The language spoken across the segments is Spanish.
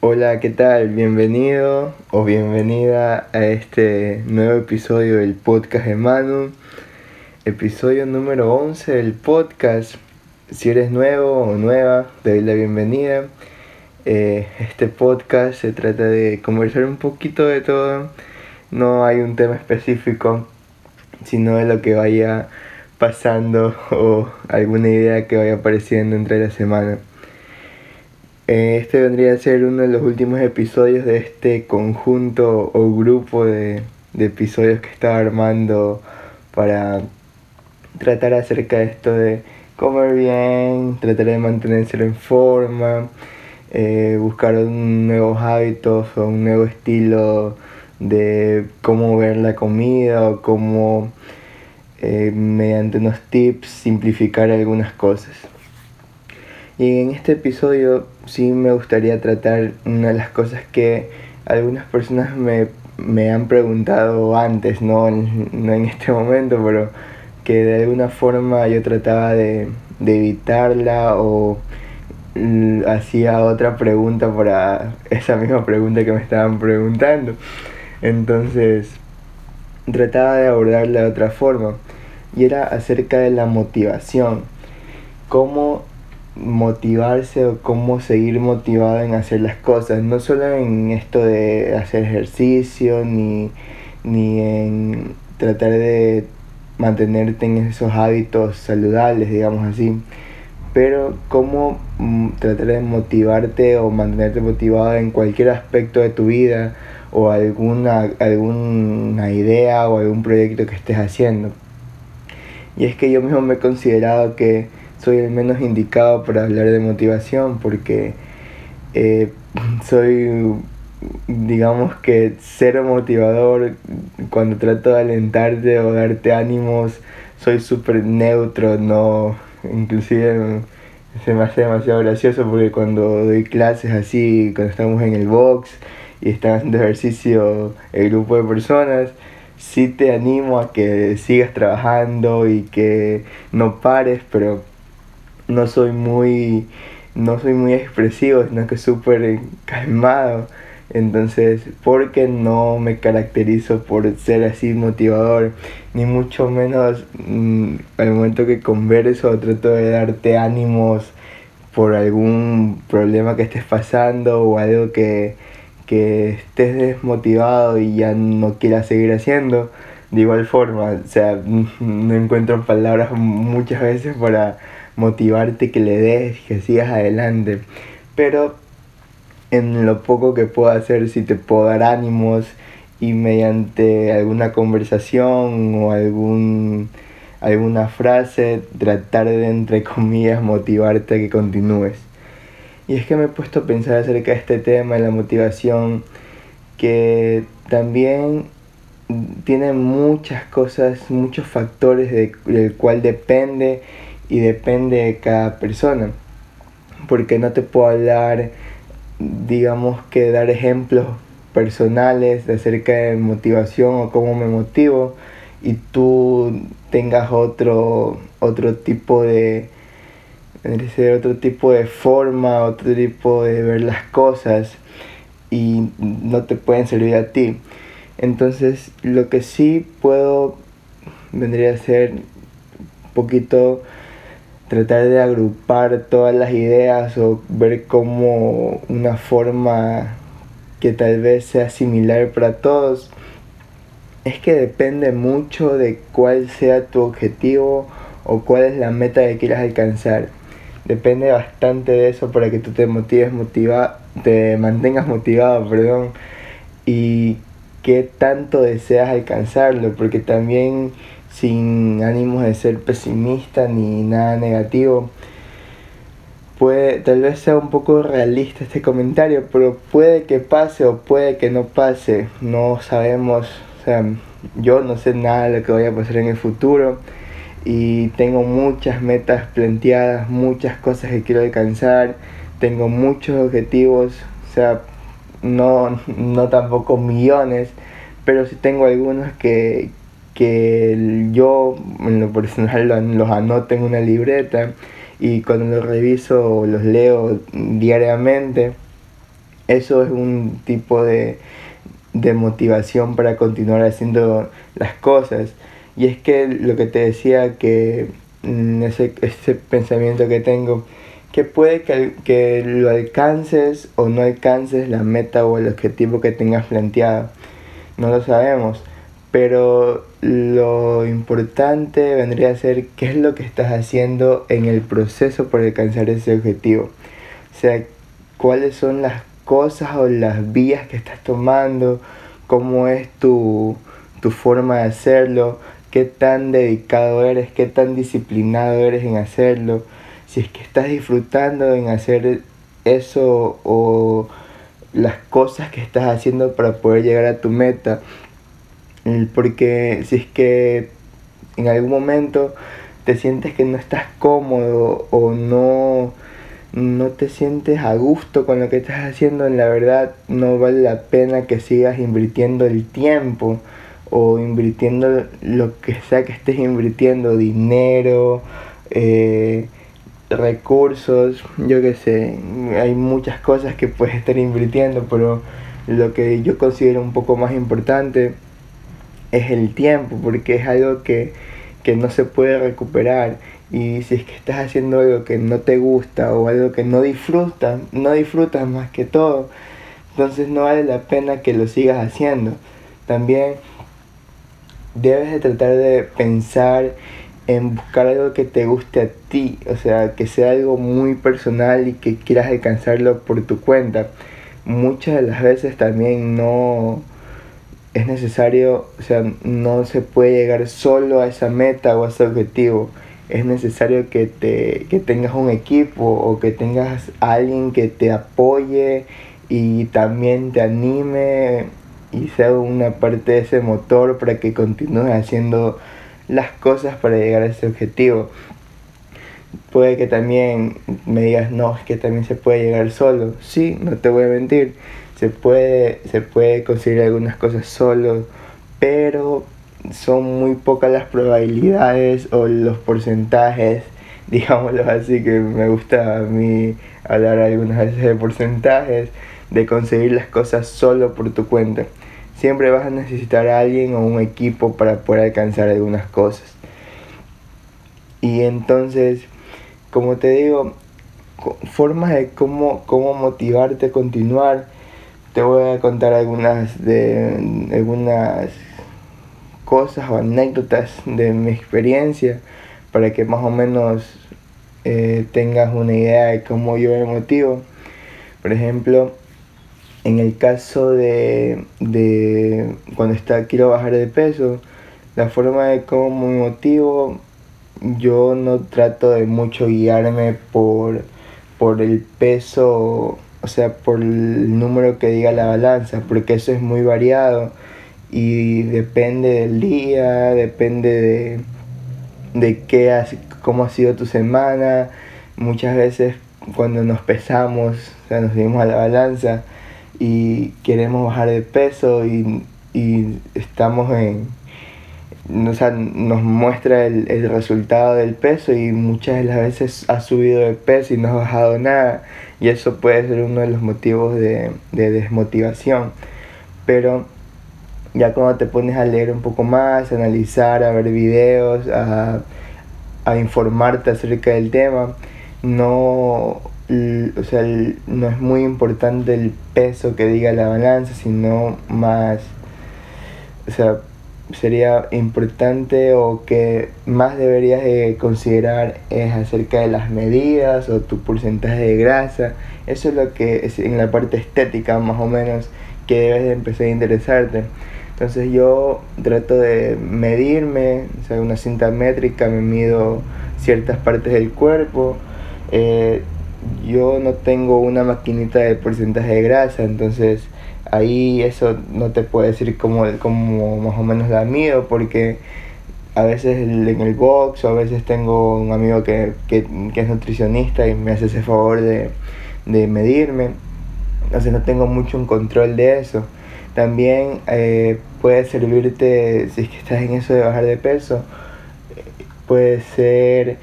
Hola, ¿qué tal? Bienvenido o bienvenida a este nuevo episodio del podcast de Manu. Episodio número 11 del podcast. Si eres nuevo o nueva, te doy la bienvenida. Eh, este podcast se trata de conversar un poquito de todo. No hay un tema específico, sino de lo que vaya pasando o alguna idea que vaya apareciendo entre la semana. Eh, este vendría a ser uno de los últimos episodios de este conjunto o grupo de, episodios que estaba armando para tratar acerca de esto de comer bien, tratar de mantenerse en forma, eh, buscar nuevos hábitos o un nuevo estilo de cómo ver la comida o cómo eh, mediante unos tips simplificar algunas cosas. Y en este episodio sí me gustaría tratar una de las cosas que algunas personas me, han preguntado antes, no no en este momento, pero que de alguna forma yo trataba de, evitarla o hacía otra pregunta para esa misma pregunta que me estaban preguntando. Entonces trataba de abordarla de otra forma y era acerca de la motivación. Cómo motivarse o cómo seguir motivado en hacer las cosas, no solo en esto de hacer ejercicio ni, ni en tratar de mantenerte en esos hábitos saludables, digamos así, pero cómo mm, tratar de motivarte o mantenerte motivado en cualquier aspecto de tu vida o alguna, alguna idea o algún proyecto que estés haciendo. Y es que yo mismo me he considerado que soy el menos indicado para hablar de motivación porque eh, soy, digamos que cero motivador cuando trato de alentarte o darte ánimos, soy súper neutro, no, inclusive se me hace demasiado gracioso porque cuando doy clases así, cuando estamos en el box y están haciendo ejercicio el grupo de personas, sí te animo a que sigas trabajando y que no pares, pero no soy muy, no soy muy expresivo, sino que súper calmado. Entonces, porque no me caracterizo por ser así motivador, ni mucho menos mm, al momento que converso trato de darte ánimos por algún problema que estés pasando o algo que, que estés desmotivado y ya no quieras seguir haciendo. De igual forma, o sea, no encuentro palabras muchas veces para motivarte que le des, que sigas adelante. Pero en lo poco que puedo hacer, si te puedo dar ánimos y mediante alguna conversación o algún, alguna frase, tratar de, entre comillas, motivarte a que continúes. Y es que me he puesto a pensar acerca de este tema, de la motivación, que también tiene muchas cosas, muchos factores de, del cual depende y depende de cada persona. Porque no te puedo hablar, digamos que dar ejemplos personales acerca de motivación o cómo me motivo y tú tengas otro, otro tipo de otro tipo de forma, otro tipo de ver las cosas y no te pueden servir a ti. Entonces, lo que sí puedo vendría a ser un poquito tratar de agrupar todas las ideas o ver como una forma que tal vez sea similar para todos, es que depende mucho de cuál sea tu objetivo o cuál es la meta que quieras alcanzar. Depende bastante de eso para que tú te motives motiva te mantengas motivado, perdón, y qué tanto deseas alcanzarlo, porque también sin ánimos de ser pesimista ni nada negativo. Puede, tal vez sea un poco realista este comentario, pero puede que pase o puede que no pase. No sabemos, o sea, yo no sé nada de lo que vaya a pasar en el futuro y tengo muchas metas planteadas, muchas cosas que quiero alcanzar, tengo muchos objetivos, o sea, no, no tampoco millones, pero sí tengo algunos que, que yo en lo personal los anoto en una libreta y cuando los reviso los leo diariamente, eso es un tipo de, de motivación para continuar haciendo las cosas. Y es que lo que te decía que mm, ese, ese pensamiento que tengo, que puede que, que, lo alcances o no alcances la meta o el objetivo que tengas planteado. No lo sabemos. Pero lo importante vendría a ser qué es lo que estás haciendo en el proceso por alcanzar ese objetivo. O sea, cuáles son las cosas o las vías que estás tomando, cómo es tu, tu forma de hacerlo, qué tan dedicado eres, qué tan disciplinado eres en hacerlo, si es que estás disfrutando en hacer eso o las cosas que estás haciendo para poder llegar a tu meta. Porque si es que en algún momento te sientes que no estás cómodo o no, no te sientes a gusto con lo que estás haciendo, en la verdad no vale la pena que sigas invirtiendo el tiempo o invirtiendo lo que sea que estés invirtiendo, dinero, eh, recursos, yo qué sé, hay muchas cosas que puedes estar invirtiendo, pero lo que yo considero un poco más importante es el tiempo, porque es algo que, no se puede recuperar. Y si es que estás haciendo algo que no te gusta o algo que no disfrutas, no disfrutas más que todo, entonces no vale la pena que lo sigas haciendo. También debes de tratar de pensar en buscar algo que te guste a ti, o sea, que sea algo muy personal y que quieras alcanzarlo por tu cuenta. Muchas de las veces también no, es necesario, o sea, no se puede llegar solo a esa meta o a ese objetivo. Es necesario que, te, que tengas un equipo o que tengas alguien que te apoye y también te anime y sea una parte de ese motor para que continúes haciendo las cosas para llegar a ese objetivo. Puede que también me digas, no, es que también se puede llegar solo. Sí, no te voy a mentir se puede, se puede conseguir algunas cosas solo, pero son muy pocas las probabilidades o los porcentajes, digámoslo así, que me gusta a mí hablar algunas veces de porcentajes, de conseguir las cosas solo por tu cuenta. Siempre vas a necesitar a alguien o un equipo para poder alcanzar algunas cosas. Y entonces, como te digo, formas de cómo, cómo motivarte a continuar te voy a contar algunas de algunas cosas o anécdotas de mi experiencia para que más o menos eh, tengas una idea de cómo yo me motivo. Por ejemplo, en el caso de, de cuando está, quiero bajar de peso, la forma de cómo me motivo, yo no trato de mucho guiarme por, por el peso o sea, por el número que diga la balanza, porque eso es muy variado y depende del día, depende de, de qué has, cómo ha sido tu semana. Muchas veces cuando nos pesamos, o sea, nos subimos a la balanza y queremos bajar de peso y, y estamos en, o sea, nos muestra el, el, resultado del peso y muchas de las veces ha subido de peso y no ha bajado nada y eso puede ser uno de los motivos de, de desmotivación. Pero ya cuando te pones a leer un poco más, a analizar, a ver videos, a, a informarte acerca del tema, no, o sea, no es muy importante el peso que diga la balanza, sino más, o sea, sería importante o que más deberías de considerar es acerca de las medidas o tu porcentaje de grasa. Eso es lo que es en la parte estética más o menos que debes de empezar a interesarte. Entonces yo trato de medirme, o sea, una cinta métrica, me mido ciertas partes del cuerpo. Eh, yo no tengo una maquinita de porcentaje de grasa, entonces ahí eso no te puedo decir como, como más o menos la mido porque a veces en el box o a veces tengo un amigo que, es nutricionista y me hace ese favor de, medirme. Entonces no tengo mucho un control de eso. También eh, puede servirte, si es que estás en eso de bajar de peso, puede ser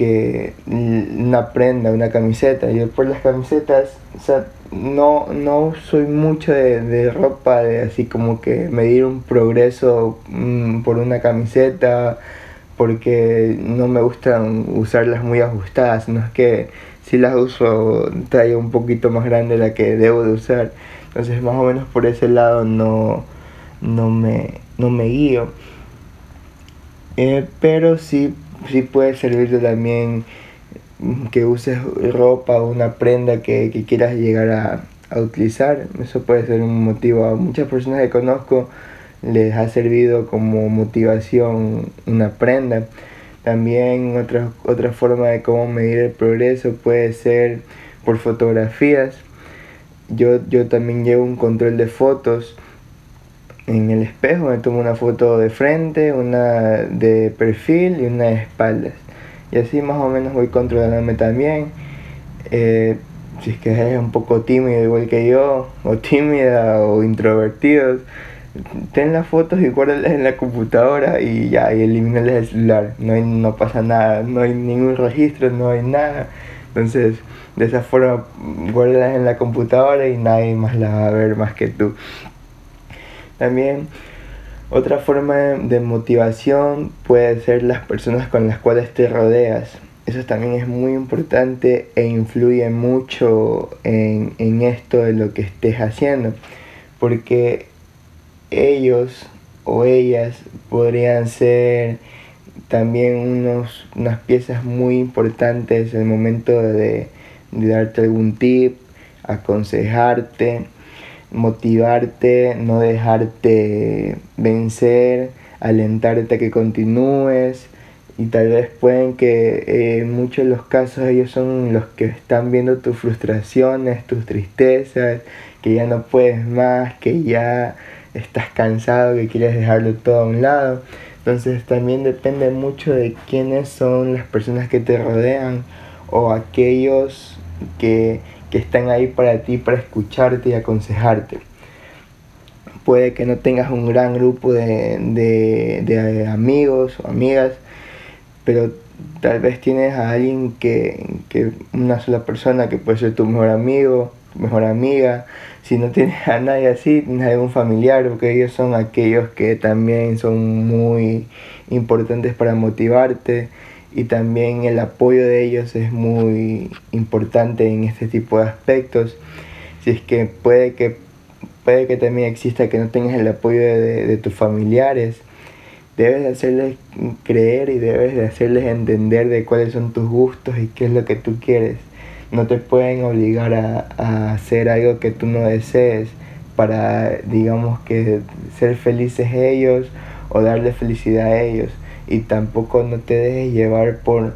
que una prenda, una camiseta. Yo por las camisetas, o sea, no, no soy mucho de, ropa, de así como que medir un progreso mm, por una camiseta, porque no me gustan usarlas muy ajustadas, no es que si las uso talla un poquito más grande la que debo de usar. Entonces más o menos por ese lado no, no, me, no me guío. Eh, pero sí, sí puede servirte también que uses ropa o una prenda que, quieras llegar a, utilizar. Eso puede ser un motivo. A muchas personas que conozco les ha servido como motivación una prenda. También otra, otra forma de cómo medir el progreso puede ser por fotografías. Yo, yo también llevo un control de fotos en el espejo. Me tomo una foto de frente, una de perfil y una de espaldas. Y así más o menos voy controlándome también. Eh, si es que es un poco tímido igual que yo, o tímida, o introvertido, ten las fotos y guárdalas en la computadora y ya, y elimínalas del celular. No, hay, no pasa nada, no hay ningún registro, no hay nada. Entonces, de esa forma, guárdalas en la computadora y nadie más las va a ver más que tú. También otra forma de motivación puede ser las personas con las cuales te rodeas. Eso también es muy importante e influye mucho en, en esto de lo que estés haciendo. Porque ellos o ellas podrían ser también unos, unas piezas muy importantes en el momento de, de darte algún tip, aconsejarte motivarte, no dejarte vencer, alentarte a que continúes y tal vez pueden que eh, en muchos de los casos ellos son los que están viendo tus frustraciones, tus tristezas, que ya no puedes más, que ya estás cansado, que quieres dejarlo todo a un lado. Entonces también depende mucho de quiénes son las personas que te rodean o aquellos que que están ahí para ti, para escucharte y aconsejarte. Puede que no tengas un gran grupo de, de, amigos o amigas, pero tal vez tienes a alguien que, que, una sola persona que puede ser tu mejor amigo, tu mejor amiga. Si no tienes a nadie así, tienes a algún familiar, porque ellos son aquellos que también son muy importantes para motivarte y también el apoyo de ellos es muy importante en este tipo de aspectos. Si es que puede que, puede que también exista que no tengas el apoyo de, de tus familiares, debes de hacerles creer y debes de hacerles entender de cuáles son tus gustos y qué es lo que tú quieres. No te pueden obligar a, a hacer algo que tú no desees para, digamos que, ser felices ellos o darle felicidad a ellos y tampoco no te dejes llevar por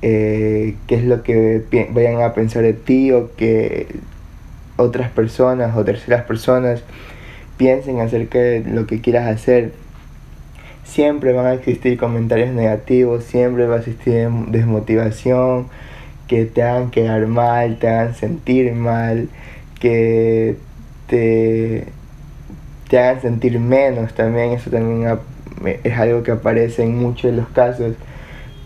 eh, qué es lo que vayan a pensar de ti o que otras personas o terceras personas piensen acerca de lo que quieras hacer. Siempre van a existir comentarios negativos, siempre va a existir desmotivación, que te hagan quedar mal, te hagan sentir mal, que te, te hagan sentir menos también, eso también es algo que aparece en muchos de los casos,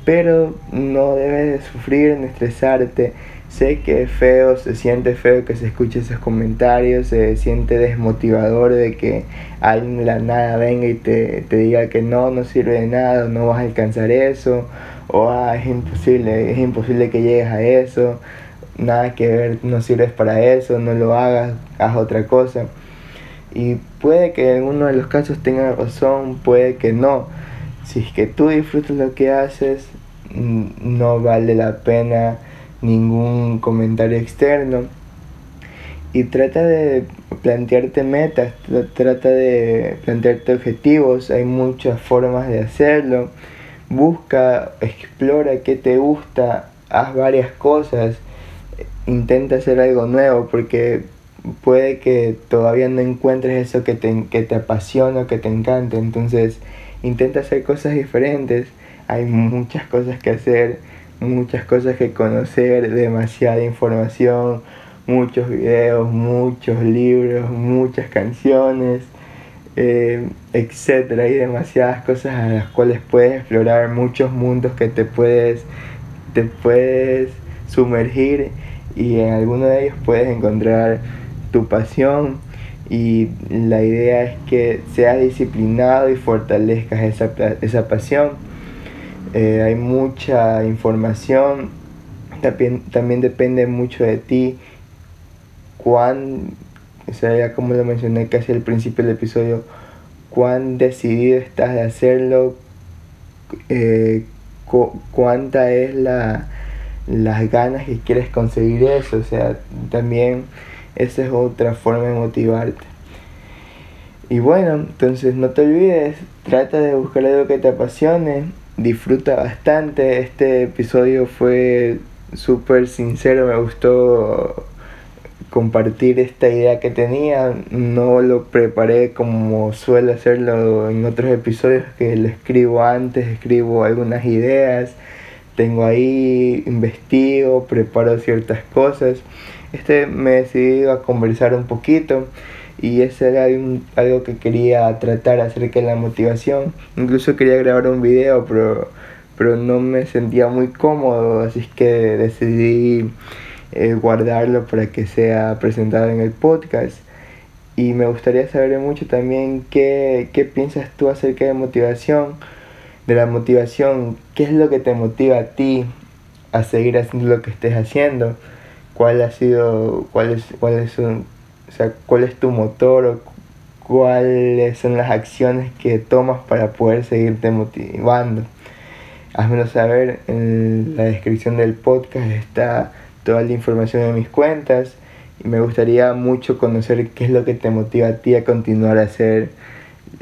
pero no debes de sufrir ni estresarte. Sé que es feo, se siente feo que se escuche esos comentarios, se siente desmotivador de que alguien de la nada venga y te, te diga que no, no sirve de nada, no vas a alcanzar eso, o ah, es imposible, es imposible que llegues a eso, nada que ver, no sirves para eso, no lo hagas, haz otra cosa. Y puede que en uno de los casos tenga razón, puede que no. Si es que tú disfrutas lo que haces, no vale la pena ningún comentario externo. Y trata de plantearte metas, trata de plantearte objetivos, hay muchas formas de hacerlo. Busca, explora qué te gusta, haz varias cosas, intenta hacer algo nuevo porque puede que todavía no encuentres eso que te, que te apasiona o que te encanta. Entonces intenta hacer cosas diferentes. Hay muchas cosas que hacer, muchas cosas que conocer, demasiada información, muchos videos, muchos libros, muchas canciones. eh, etcétera. Hay demasiadas cosas a las cuales puedes explorar, muchos mundos que te puedes, te puedes sumergir y en alguno de ellos puedes encontrar tu pasión y la idea es que seas disciplinado y fortalezcas esa, esa pasión. Eh, hay mucha información, también, también depende mucho de ti, cuán, o sea, ya como lo mencioné casi al principio del episodio, cuán decidido estás de hacerlo, eh, cuánta es la, las ganas que quieres conseguir eso, o sea, también esa es otra forma de motivarte. Y bueno, entonces no te olvides, trata de buscar algo que te apasione, disfruta bastante. Este episodio fue súper sincero, me gustó compartir esta idea que tenía. No lo preparé como suelo hacerlo en otros episodios que lo escribo antes, escribo algunas ideas, tengo ahí, investigo, preparo ciertas cosas. Este me decidí a conversar un poquito y ese era algo que quería tratar acerca de la motivación. Incluso quería grabar un video, pero, pero no me sentía muy cómodo, así que decidí eh, guardarlo para que sea presentado en el podcast. Y me gustaría saber mucho también qué, qué piensas tú acerca de motivación, de la motivación, qué es lo que te motiva a ti a seguir haciendo lo que estés haciendo cuál ha sido, cuáles, cuáles son, o sea, cuál es tu motor o cuáles son las acciones que tomas para poder seguirte motivando. Házmelo saber, en la descripción del podcast está toda la información de mis cuentas y me gustaría mucho conocer qué es lo que te motiva a ti a continuar a hacer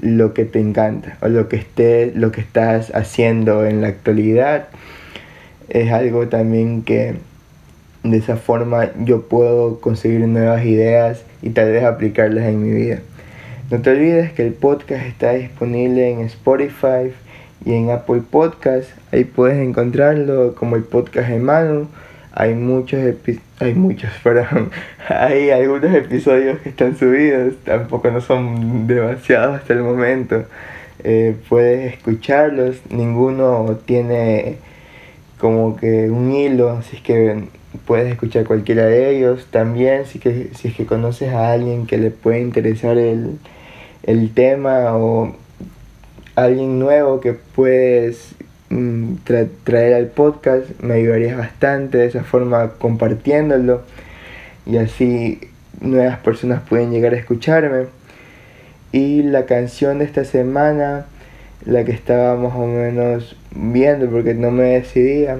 lo que te encanta o lo que esté, lo que estás haciendo en la actualidad. Es algo también que de esa forma yo puedo conseguir nuevas ideas y tal vez aplicarlas en mi vida. No te olvides que el podcast está disponible en Spotify y en Apple Podcast. Ahí puedes encontrarlo como el podcast de Manu. Hay muchos hay muchos, perdón. hay algunos episodios que están subidos, tampoco no son demasiados hasta el momento. Eh, puedes escucharlos, ninguno tiene como que un hilo, así que puedes escuchar cualquiera de ellos. También si, que, si es que conoces a alguien que le puede interesar el, tema o alguien nuevo que puedes mm, traer al podcast, me ayudarías bastante de esa forma compartiéndolo y así nuevas personas pueden llegar a escucharme. Y la canción de esta semana, la que estaba más o menos viendo porque no me decidía,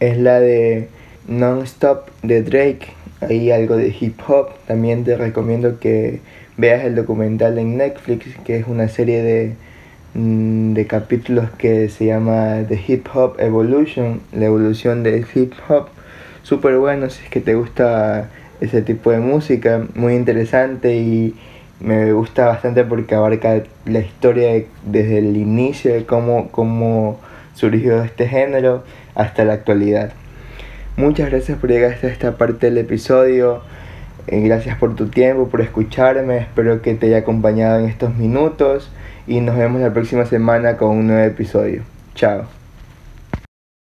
es la de Non-Stop de Drake, hay algo de hip hop. También te recomiendo que veas el documental en Netflix, que es una serie de, mm, de capítulos que se llama The Hip Hop Evolution, la evolución del hip hop. Súper bueno si es que te gusta ese tipo de música, muy interesante y me gusta bastante porque abarca la historia desde el inicio de cómo, cómo surgió este género hasta la actualidad. Muchas gracias por llegar hasta esta parte del episodio. Eh, gracias por tu tiempo, por escucharme. Espero que te haya acompañado en estos minutos. Y nos vemos la próxima semana con un nuevo episodio. Chao.